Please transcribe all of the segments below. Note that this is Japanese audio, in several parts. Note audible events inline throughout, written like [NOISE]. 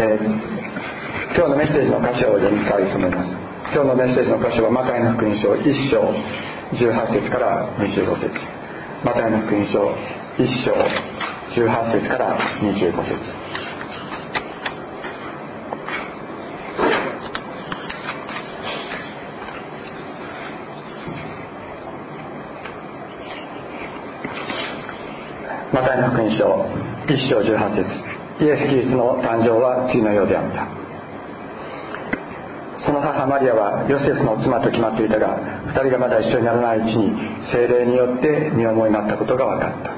えー、今日のメッセージの箇所を読みたいと思います。今日のメッセージの箇所はマタイの福音書1章18節から25節。マタイの福音書1章18節から25節。マタイの福音書1章18節。イエス・キリストの誕生は次のようであった。その母マリアはヨセフの妻と決まっていたが2人がまだ一緒にならないうちに精霊によって身思いになったことが分かった。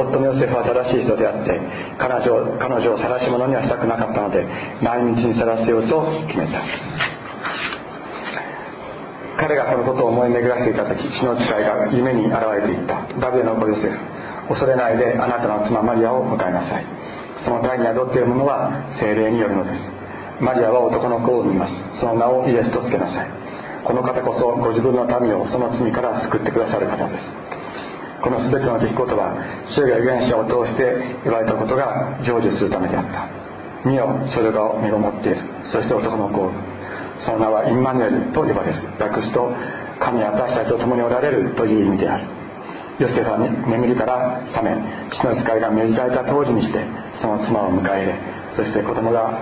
夫のヨセフは正しい人であって彼女彼女を晒し者にはしたくなかったので毎日に晒せようと決めた。彼がこのことを思い巡らしていた時死の誓いが夢に現れていった。ダビデの子ヨセフ恐れないであなたの妻マリアを迎えなさい。その体に宿っているものは精霊によるのです。マリアは男の子を産みます。その名をイエスとつけなさい。この方こそご自分の民をその罪から救ってくださる方です。この全ての出来事は主が預言者を通して言われたことが成就するためであった。見よそれが身ごもっている。そして男の子をその名はインマヌエルと呼ばれる。訳すと神は私たちと共におられるという意味である。ヨセフは眠りから覚め父の使いが命じられた当時にしてその妻を迎え入れそして子供が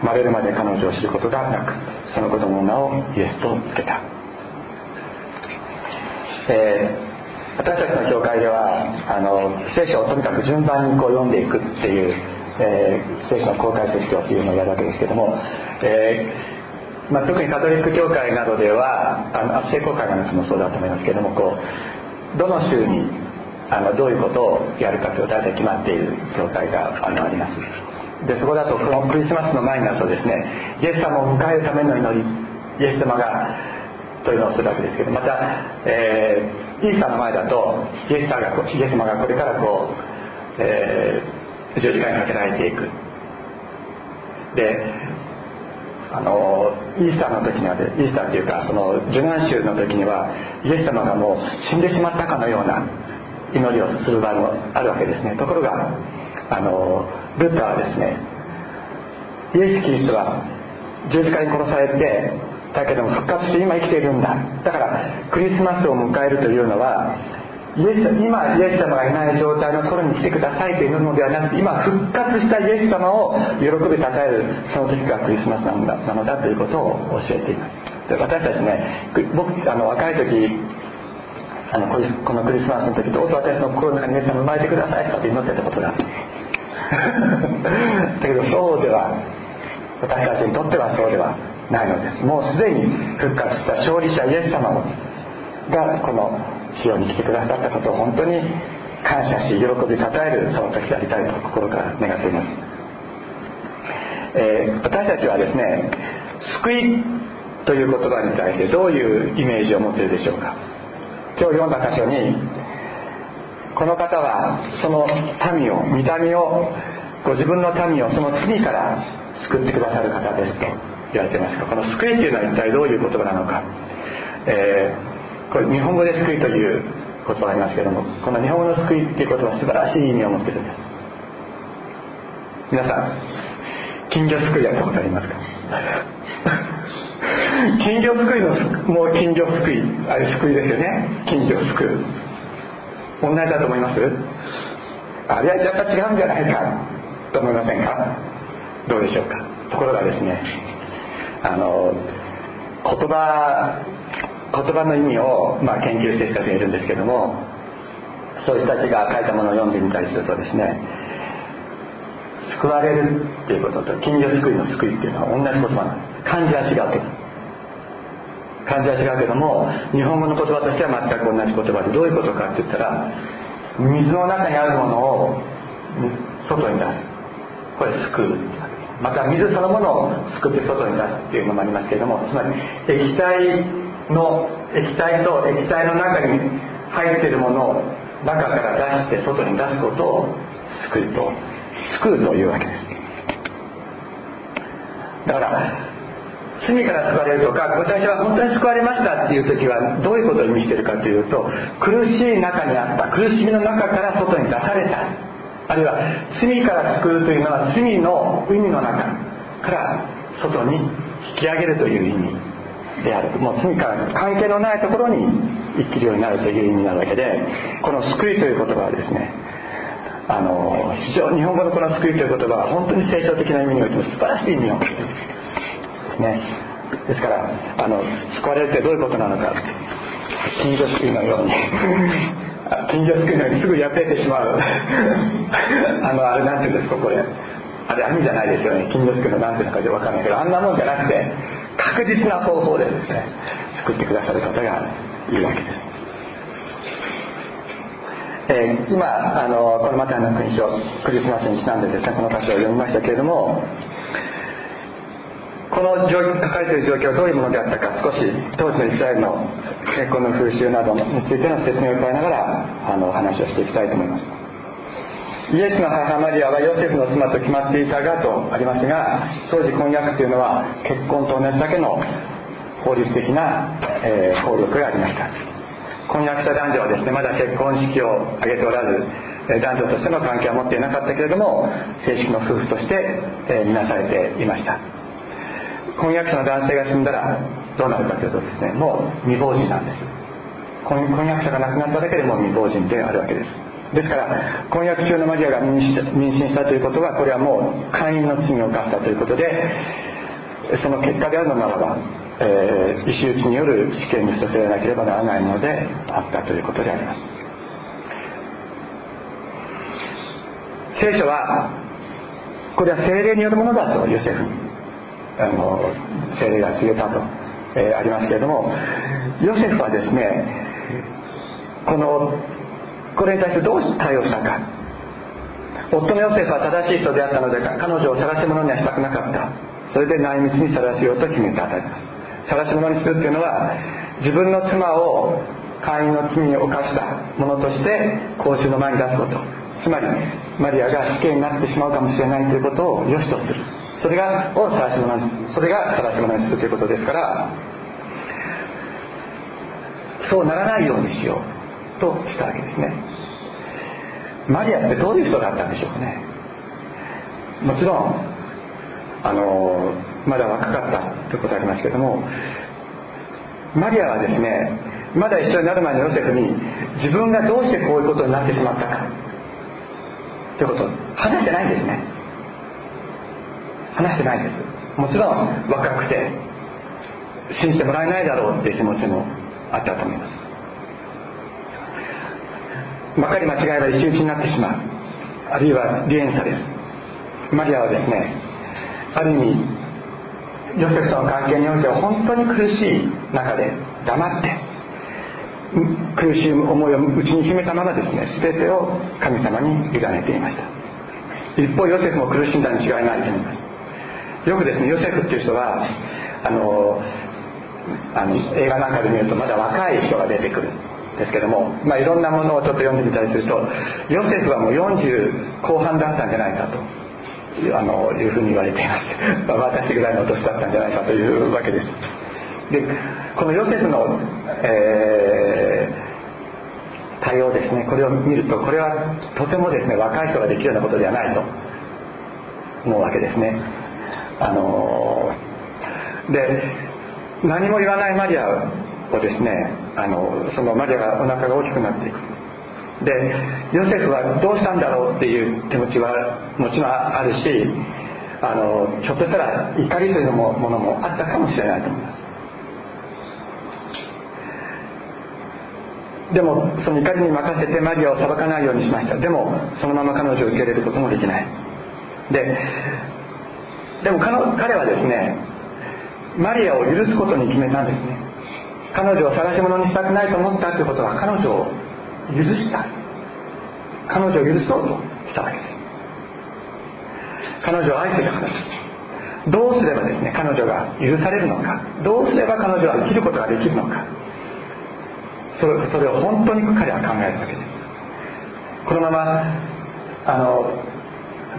生まれるまで彼女を知ることがなくその子供の名をイエスとつけた、えー、私たちの教会ではあの聖書をとにかく順番にこう読んでいくっていう、えー、聖書の公開説教っていうのをやるわけですけども、えーまあ、特にカトリック教会などではあの聖公会なんかもそうだと思いますけどもこうどの週にあのどういうことをやるかという大体決まっている教会があのあります。でそこだとこのクリスマスの前になるとですねイエス様を迎えるための祈りイエス様がというのをするわけですけどまた、えー、イースターの前だとイエス様がイエス様がこれからこう、えー、十字架にかけられていく。であのイースターの時にはイースターっていうかその受難週の時にはイエス様がもう死んでしまったかのような祈りをする場合もあるわけですね。ところがあのルーターはですねイエス・キリストは十字架に殺されてだけども復活して今生きているんだ。だからクリスマスを迎えるというのはイエス今イエス様がいない状態のところに来てくださいというのではなくて今復活したイエス様を喜びたたえるその時がクリスマスなのだなのだということを教えています。で私たちね僕あの若い時あのこのクリスマスの時どうぞ私の心の中にイエス様生まれてくださいと祈ってたことがある [LAUGHS] だけどそうでは私たちにとってはそうではないのです。もうすでに復活した勝利者イエス様がこの主に来てくださったことを本当に感謝し喜びたたえるその時でありたいと心から願っています、えー、私たちはですね救いという言葉に対してどういうイメージを持っているでしょうか。今日読んだ箇所にこの方はその民を見た目をご自分の民をその罪から救ってくださる方ですと言われていますがこの救いっていうのは一体どういう言葉なのか、えーこれ日本語で救いという言葉がありますけどもこの日本語の救いっていう言葉は素晴らしい意味を持ってるんです。皆さん金魚すくいやったことありますか？[LAUGHS] 金魚すくいのもう金魚すくいあれすくいですよね。金魚すくう。同じだと思います？あれはやっぱ違うんじゃないか。と思いませんか？どうでしょうか？ところがですねあの言葉言葉の意味を、ま、研究してる人たちがいるんですけどもそういう人たちが書いたものを読んでみたりするとですね救われるっていうことと金魚救いの救いっていうのは同じ言葉なんです。漢字は違うけど。漢字は違うけども日本語の言葉としては全く同じ言葉でどういうことかって言ったら水の中にあるものを外に出す。これ救うまた水そのものを救って外に出すっていうのもありますけれどもつまり液体の液体と液体の中に入っているものを中から出して外に出すことを救うと。救うというわけです。だから罪から救われるとか私は本当に救われましたっていう時はどういうことを意味してるかというと苦しい中にあった苦しみの中から外に出された。あるいは罪から救うというのは罪の海の中から外に引き上げるという意味。である。もう罪から関係のないところに生きるようになるという意味なわけでこの「救い」という言葉はですねあの非常に日本語のこの「救い」という言葉は本当に聖書的な意味においても素晴らしい意味を持っているですね。ですからあの救われるってどういうことなのか。金魚すくいのように。[LAUGHS] 金魚すくいのようにすぐ破れてしまう。[LAUGHS] あのあれなんていうんですかこれ。あれ網じゃないですよね。金魚すくいのなんていうのか分かんないけどあんなもんじゃなくて確実な方法でです。ね救ってくださる方がいるわけです、えー、今あのこのマタイの国書クリスマスにちなんでですねこの箇所を読みましたけれどもこの書かれている状況はどういうものであったか少し当時のイスラエルの結婚の風習などについての説明を加えながらあのお話をしていきたいと思います。イエスの母マリアはヨセフの妻と決まっていたがとありますが当時婚約というのは結婚と同じだけの法律的な、えー、効力がありました。婚約した男女はですねまだ結婚式を挙げておらず男女としての関係は持っていなかったけれども正式の夫婦として、えー、見なされていました。婚約者の男性が死んだらどうなるかというとですねもう未亡人なんです。婚約者が亡くなっただけでも未亡人であるわけです。ですから婚約中のマリアが妊娠したということはこれはもう会員の罪を犯したということでその結果であるのならば、えー、石打ちによる死刑に処せられなければならないものであったということであります。聖書はこれは精霊によるものだとヨセフあの精霊が告げたと、えー、ありますけれどもヨセフはですねこのこれに対してどう対応したか。夫のヨセフは正しい人であったので彼女を晒し者にはしたくなかった。それで内密に晒しようと決めた。あたります晒し者にするっていうのは自分の妻を会員の罪を犯した者として公衆の前に出すこと。つまりマリアが死刑になってしまうかもしれないということを良しとする。それがを晒し者にそれが正し者にするということですからそうならないようにしよう。としたわけですね。マリアってどういう人だったんでしょうね。もちろんあのまだ若かったということありますけどもマリアはですねまだ一緒になる前のヨセフに自分がどうしてこういうことになってしまったかということを話してないんですね。話してないです。もちろん若くて信じてもらえないだろうっていう気持ちもあったと思います。まかり間違えば石打ちになってしまう。あるいは離縁されるマリアはですねある意味ヨセフとの関係においては本当に苦しい中で黙って苦しい思いを内に秘めたままですね全てを神様に委ねていました。一方ヨセフも苦しんだに違いないと思います。よくですねヨセフっていう人はあのあの映画なんかで見るとまだ若い人が出てくる。ですけども、まあ、いろんなものをちょっと読んでみたりするとヨセフはもう40後半だったんじゃないかとあのいうふうに言われています。[LAUGHS] 私ぐらいの年だったんじゃないかというわけです。でこのヨセフの、えー、対応ですねこれを見るとこれはとてもですね若い人ができるようなことではないと思うわけですね。あので何も言わないマリアをですねあのそのマリアがお腹が大きくなっていく。でヨセフはどうしたんだろうっていう気持ちはもちろんあるしあのひょっとしたら怒りというものもあったかもしれないと思います。でもその怒りに任せてマリアを裁かないようにしました。でもそのまま彼女を受け入れることもできない。ででも彼はですねマリアを許すことに決めたんですね。彼女を探し物にしたくないと思ったということは彼女を許した。彼女を許そうとしたわけです。彼女を愛していたからです。どうすればですね彼女が許されるのか。どうすれば彼女は生きることができるのか。それそれを本当に彼は考えるわけです。このままあの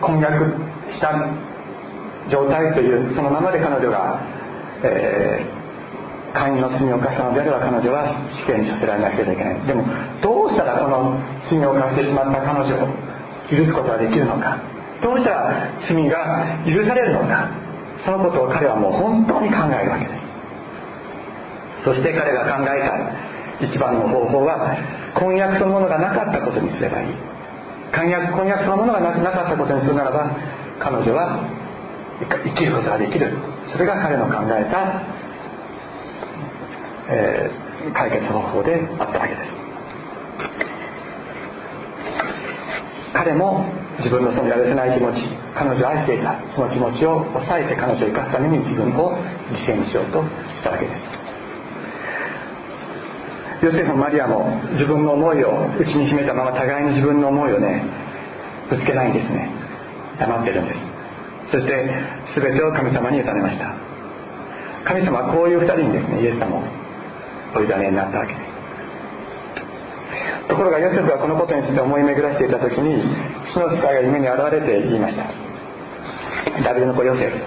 婚約した状態というそのままで彼女が、えー、会員の罪を犯したのであれば彼女は死刑に処せられなければいけない。でもどうしたらこの罪を犯してしまった彼女を許すことができるのか。どうしたら罪が許されるのか。そのことを彼はもう本当に考えるわけです。そして彼が考えた一番の方法は婚約そのものがなかったことにすればいい。婚約婚約そのものがなかったことにするならば彼女は生きることができる。それが彼の考えた、え、解決方法であったわけです。彼も自分のそのやるせない気持ち彼女を愛していた。その気持ちを抑えて彼女を生かすために自分を犠牲にしようとしたわけです。ヨセフもマリアも自分の思いを内に秘めたまま互いに自分の思いをねぶつけないんですね。黙ってるんです。そして全てを神様に委ねました。神様はこういう2人にですねイエス様をお委ねになったわけです。ところがヨセフがこのことについて思い巡らしていた時に主の使いが夢に現れて言いました。ダビデの子ヨセフ。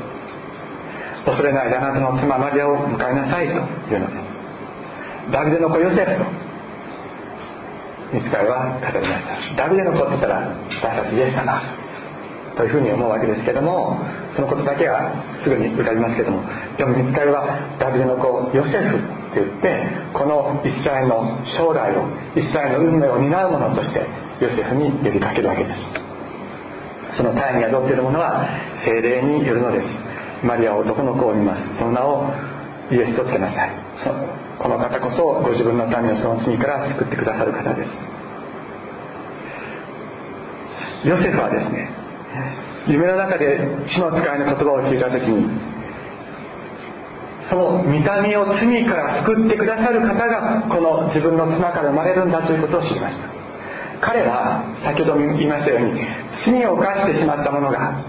恐れないあなたの妻マリアを迎えなさいというのです。ダビデの子ヨセフと見つかいは語りました。ダビデの子って言ったら私たちイエス様というふうに思うわけですけどもそのことだけはすぐに浮かびますけどもでも見つかりはダビデの子ヨセフって言ってこのイスラエルの将来をイスラエルの運命を担う者としてヨセフに呼びかけるわけです。その体に宿っているものは精霊によるのです。マリアは男の子を産みます。その名をイエスとつけなさい。この方こそご自分の民をその罪から救ってくださる方です。ヨセフはですね夢の中で主の使いの言葉を聞いた時にその見た目を罪から救ってくださる方がこの自分の妻から生まれるんだということを知りました。彼は先ほど言いましたように罪を犯してしまった者が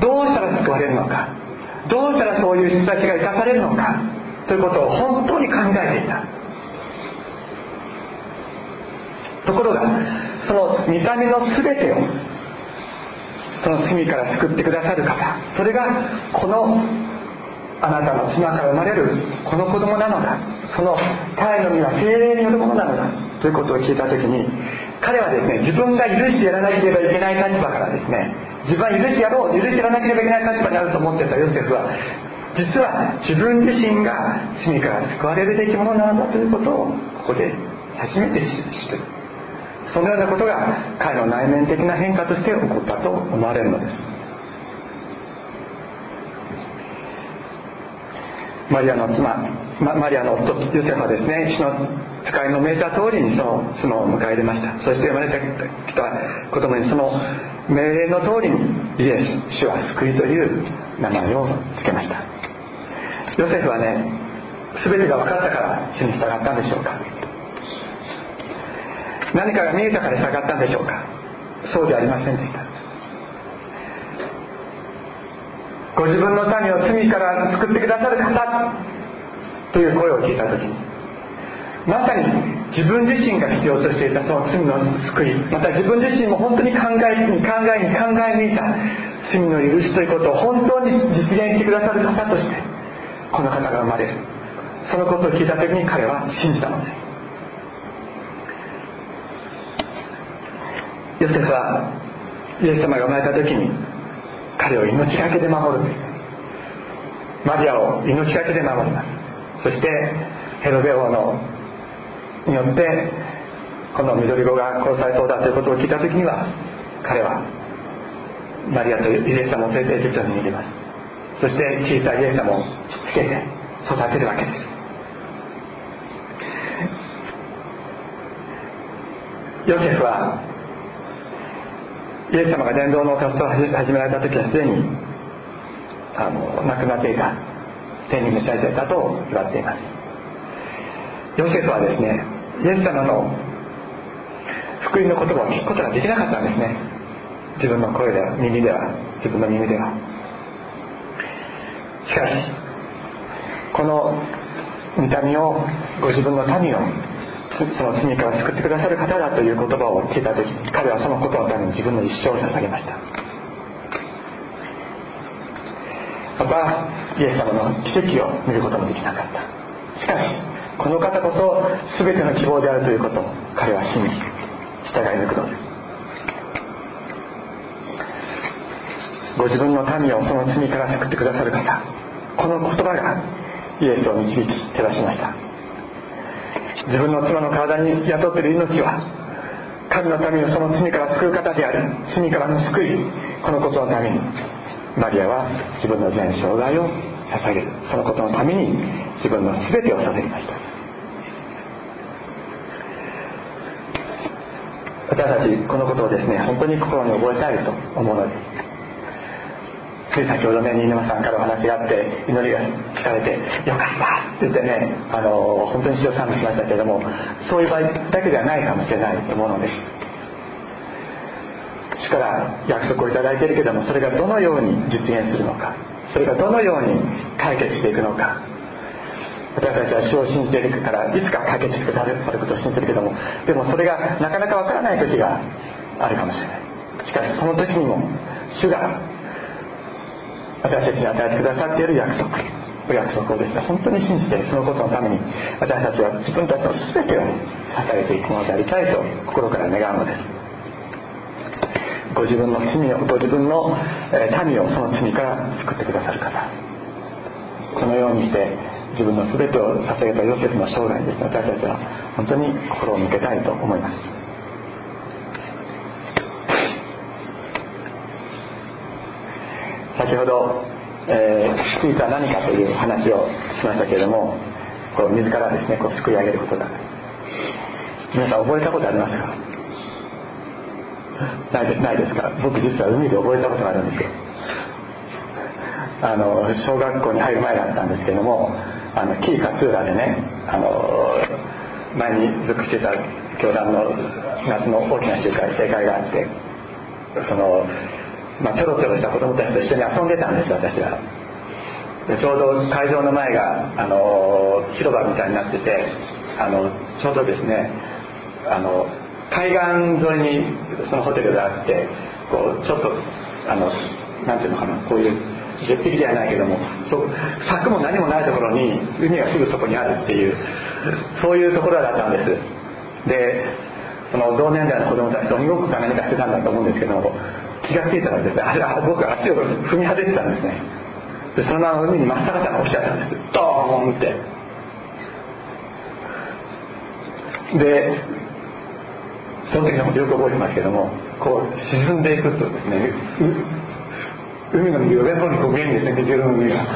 どうしたら救われるのかどうしたらそういう人たちが生かされるのかということを本当に考えていた。ところがその見た目の全てをその罪から救ってくださる方それがこのあなたの妻から生まれるこの子供なのだ。その体の身は精霊によるものなのだ。ということを聞いた時に彼はですね自分が許してやらなければいけない立場からですね自分は許してやろう許してやらなければいけない立場にあると思っていたヨセフは実は自分自身が罪から救われるべきものなのだということをここで初めて知るそのようなことが彼の内面的な変化として起こったと思われるのです。マリアの妻マリアの夫ヨセフはですね。主の使いの命じた通りにその妻を迎え入れました。そして生まれてきた子供にその命令の通りにイエス主は救いという名前を付けました。ヨセフはね全てが分かったから主に従ったんでしょうか。何かが見えたから従ったんでしょうか。そうではありませんでした。ご自分の民を罪から救ってくださる方。という声を聞いた時にまさに自分自身が必要としていたその罪の救い。また自分自身も本当に考えに考えに考え抜いた罪の許しということを本当に実現してくださる方としてこの方が生まれる。そのことを聞いた時に彼は信じたのです。ヨセフはイエス様が生まれた時に彼を命がけで守るんです。マリアを命がけで守ります。そしてヘロデ王のによってこの緑子が殺されそうだということを聞いた時には彼はマリアとイエス様を連れてエジプトに逃げます。そして小さいイエス様をつけて育てるわけです。ヨセフはイエス様が伝道の活動を始められた時はすでにあの亡くなっていた天に召されていたと言われています。ヨセフはですねイエス様の福音の言葉を聞くことができなかったんですね。自分の声では耳では自分の耳では。しかしこの見た目をご自分の民をその罪から救ってくださる方だという言葉を聞いた時彼はそのことのために自分の一生を捧げました。またイエス様の奇跡を見ることもできなかった。しかしこの方こそ全ての希望であるということを彼は信じ従い抜くのです。ご自分の民をその罪から救ってくださる方この言葉がイエスを導き照らしました。自分の妻の体に雇っている命は神の民をその罪から救う方である罪からの救いこのことのためにマリアは自分の全生涯を捧げる。そのことのために自分の全てを捧げました。私たちこのことをですね本当に心に覚えたいと思うのです。つい先ほどね新沼さんからお話があって祈りが聞かれて「よかった」って言ってねあの本当に史上賛美しましたけれどもそういう場合だけではないかもしれないと思うのです。主から約束を頂いているけれどもそれがどのように実現するのかそれがどのように解決していくのか。私たちは主を信じているからいつか解決してくださることを信じてるけどもでもそれがなかなかわからない時があるかもしれない。しかしその時にも主が私たちに与えてくださっている約束。お約束をですね本当に信じてそのことのために私たちは自分たちの全てを支えていくものでありたいと心から願うのです。ご自分の罪をご自分の民をその罪から救ってくださる方。このようにして自分の全てを捧げたヨセフの生涯にですね私たちは本当に心を向けたいと思います。先ほど、えー、救いとは何かという話をしましたけれどもこう自らですねこう救い上げることだ。皆さん覚えたことありますか？ないでないですか？僕実は海で覚えたことがあるんですよ。あの小学校に入る前だったんですけどもあの紀伊勝浦でねあの前に属してた教団の夏の大きな集会正会があってそのまあ、ちょろちょろした子供たちと一緒に遊んでたんです私は。でちょうど会場の前があの広場みたいになっててあのちょうどですねあの海岸沿いにそのホテルがあってこうちょっとあのなんていうのかなこういう絶壁じゃないけどもそ柵も何もないところに海がすぐそこにあるっていうそういうところだったんです。でその同年代の子供たちと鬼ごっこか何かしてたんだと思うんですけども気が付いたらですねあ僕足を踏み外してたんですね。でそのまま海に真っ逆さま落ちちゃったんです。ドーンって。でその時のことよく覚えてますけどもこう沈んでいくとですね海の右上の方にこう見えるんですね水色の海が。[LAUGHS]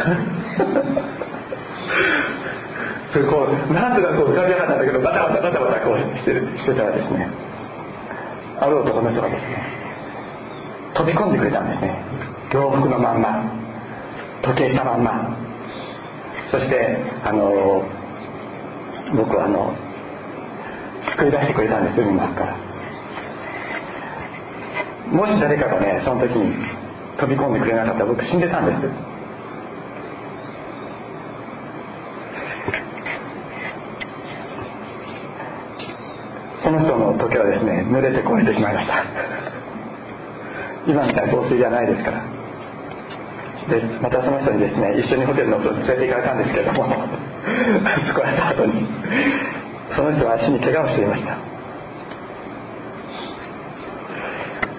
それこうなんとかこう浮かび上がったんだけどバタバタバタバタこうしてしてたらですねある男の人がですね飛び込んでくれたんですね。洋服のまんま。時計したまんま。そしてあの僕はあの救い出してくれたんです海の中から。もし誰かがねその時に飛び込んでくれなかったら僕死んでたんです。その人の時はですね濡れて壊れてしまいました。今みたいな防水じゃないですから。でまたその人にですね一緒にホテルのと連れて行かれたんですけども救われた後にその人は足に怪我をしていました。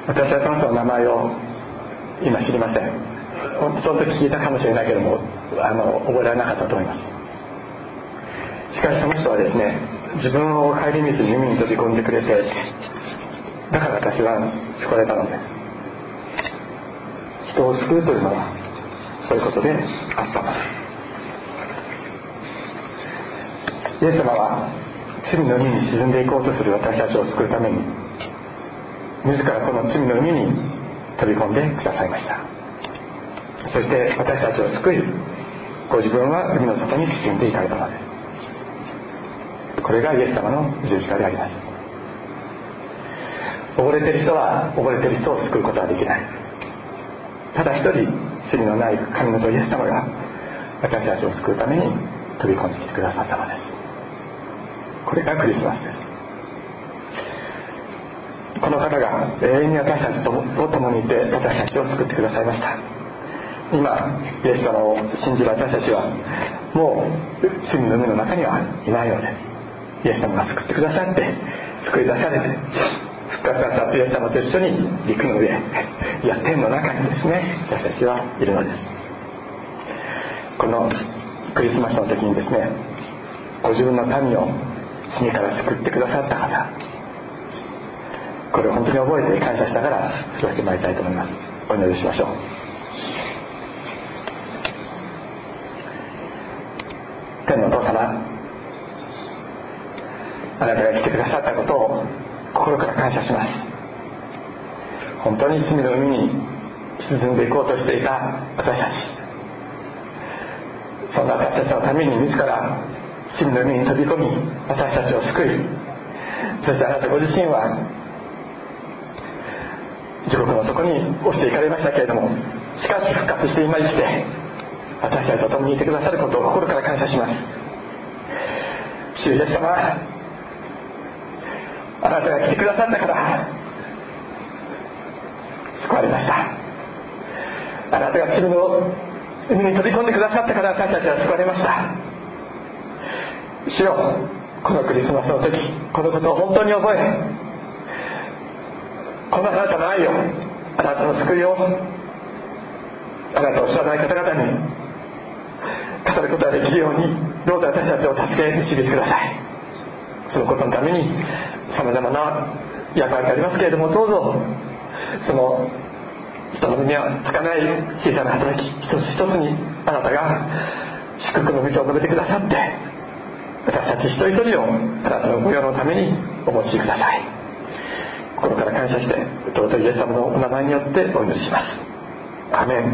私はその人の名前を今知りません。その時聞いたかもしれないけどもあの覚えられなかったと思います。しかしその人はですね自分を顧みずに海に飛び込んでくれてだから私は救われたのです。人を救うというのはそういうことであった。のですイエス様は罪の海に沈んでいこうとする私たちを救うために自らこの罪の海に飛び込んでくださいました。そして私たちを救いご自分は海の底に沈んでいかれたのです。これがイエス様の十字架であります。溺れてる人は溺れてる人を救うことはできない。ただ一人罪のない神の子イエス様が私たちを救うために飛び込んできてくださったのです。これがクリスマスです。この方が永遠に私たちと共にいて私たちを救ってくださいました。今イエス様を信じる私たちはもう罪の海の中にはいないようです。イエス様が救ってくださって救い出されて復活さったイエス様と一緒に陸の上 [LAUGHS] いや天の中にですね私たちはいるのです。このクリスマスの時にですねご自分の民を罪から救ってくださった方これを本当に覚えて感謝しながら過ごしてまいりたいと思います。お祈りしましょう。天のお父様あなたが来てくださったことを心から感謝します。本当に罪の海に沈んでいこうとしていた私たち。そんな私たちのために自ら罪の海に飛び込み私たちを救いそしてあなたご自身は地獄の底に落ちていかれましたけれどもしかし復活して今生きて私たちと共にいてくださることを心から感謝します。主イエス様あなたが来てくださったから。救われました。あなたが罪の海に飛び込んでくださったから私たちは救われました。主よこのクリスマスの時このことを本当に覚えこのあなたの愛をあなたの救いをあなたを知らない方々に語ることができるようにどうぞ私たちを助け導いてください。そのことのためにさまざまな役割がありますけれどもどうぞその人の目にはつかない小さな働き一つ一つにあなたが祝福の道を述べてくださって私たち一人一人をあなたの御用のためにお持ちください。心から感謝して尊いイエス様のお名前によってお祈りします。アメン